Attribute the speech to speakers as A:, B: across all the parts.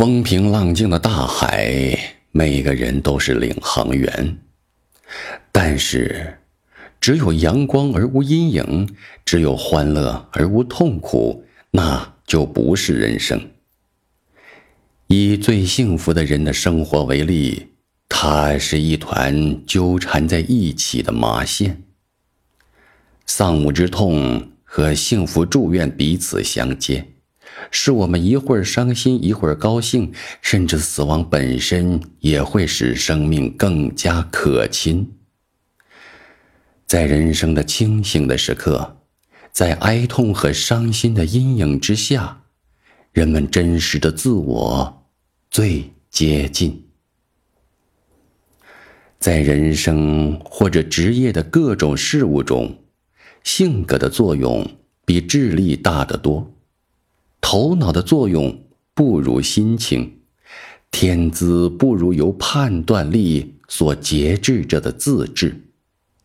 A: 风平浪静的大海，每个人都是领航员。但是，只有阳光而无阴影，只有欢乐而无痛苦，那就不是人生。以最幸福的人的生活为例，它是一团纠缠在一起的麻线。丧母之痛和幸福祝愿彼此相接。使我们一会儿伤心，一会儿高兴，甚至死亡本身也会使生命更加可亲。在人生的清醒的时刻，在哀痛和伤心的阴影之下，人们真实的自我最接近。在人生或者职业的各种事物中，性格的作用比智力大得多。头脑的作用不如心情，天资不如由判断力所节制着的自制、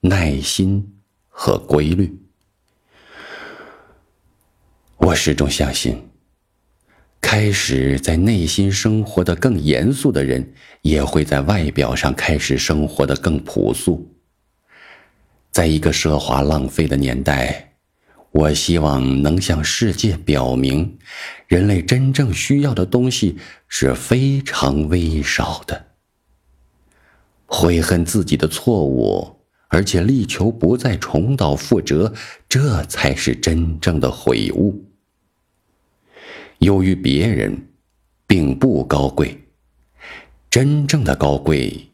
A: 耐心和规律。我始终相信，开始在内心生活的更严肃的人，也会在外表上开始生活的更朴素。在一个奢华浪费的年代。我希望能向世界表明，人类真正需要的东西是非常微少的。悔恨自己的错误，而且力求不再重蹈覆辙，这才是真正的悔悟。优于别人，并不高贵。真正的高贵，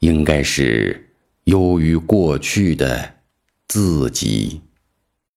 A: 应该是优于过去的自己。